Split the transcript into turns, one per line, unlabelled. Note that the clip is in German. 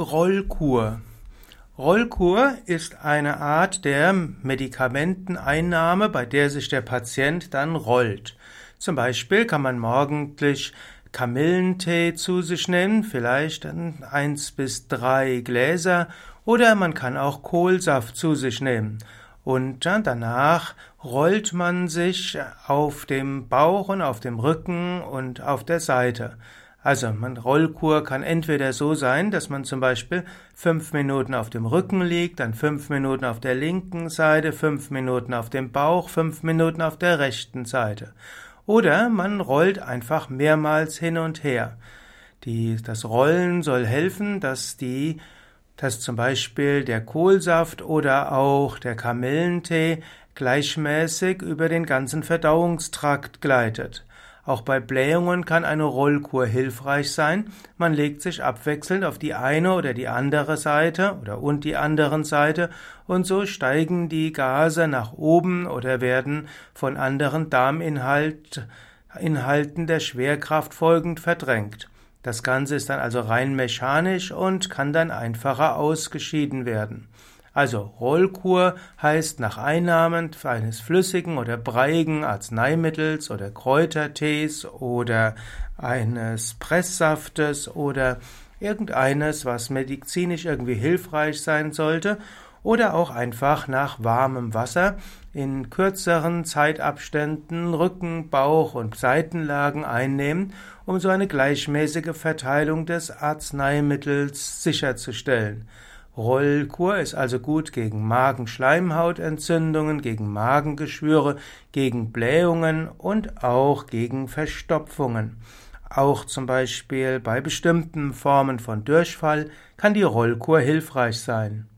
Rollkur. Rollkur ist eine Art der Medikamenteneinnahme, bei der sich der Patient dann rollt. Zum Beispiel kann man morgendlich Kamillentee zu sich nehmen, vielleicht eins bis drei Gläser, oder man kann auch Kohlsaft zu sich nehmen. Und danach rollt man sich auf dem Bauch und auf dem Rücken und auf der Seite. Also, man Rollkur kann entweder so sein, dass man zum Beispiel fünf Minuten auf dem Rücken liegt, dann fünf Minuten auf der linken Seite, fünf Minuten auf dem Bauch, fünf Minuten auf der rechten Seite. Oder man rollt einfach mehrmals hin und her. Die, das Rollen soll helfen, dass die, dass zum Beispiel der Kohlsaft oder auch der Kamillentee gleichmäßig über den ganzen Verdauungstrakt gleitet. Auch bei Blähungen kann eine Rollkur hilfreich sein. Man legt sich abwechselnd auf die eine oder die andere Seite oder und die anderen Seite und so steigen die Gase nach oben oder werden von anderen Darminhalten der Schwerkraft folgend verdrängt. Das Ganze ist dann also rein mechanisch und kann dann einfacher ausgeschieden werden. Also Rollkur heißt nach Einnahmen eines flüssigen oder breiigen Arzneimittels oder Kräutertees oder eines Presssaftes oder irgendeines, was medizinisch irgendwie hilfreich sein sollte oder auch einfach nach warmem Wasser in kürzeren Zeitabständen Rücken, Bauch und Seitenlagen einnehmen, um so eine gleichmäßige Verteilung des Arzneimittels sicherzustellen. Rollkur ist also gut gegen Magenschleimhautentzündungen, gegen Magengeschwüre, gegen Blähungen und auch gegen Verstopfungen. Auch zum Beispiel bei bestimmten Formen von Durchfall kann die Rollkur hilfreich sein.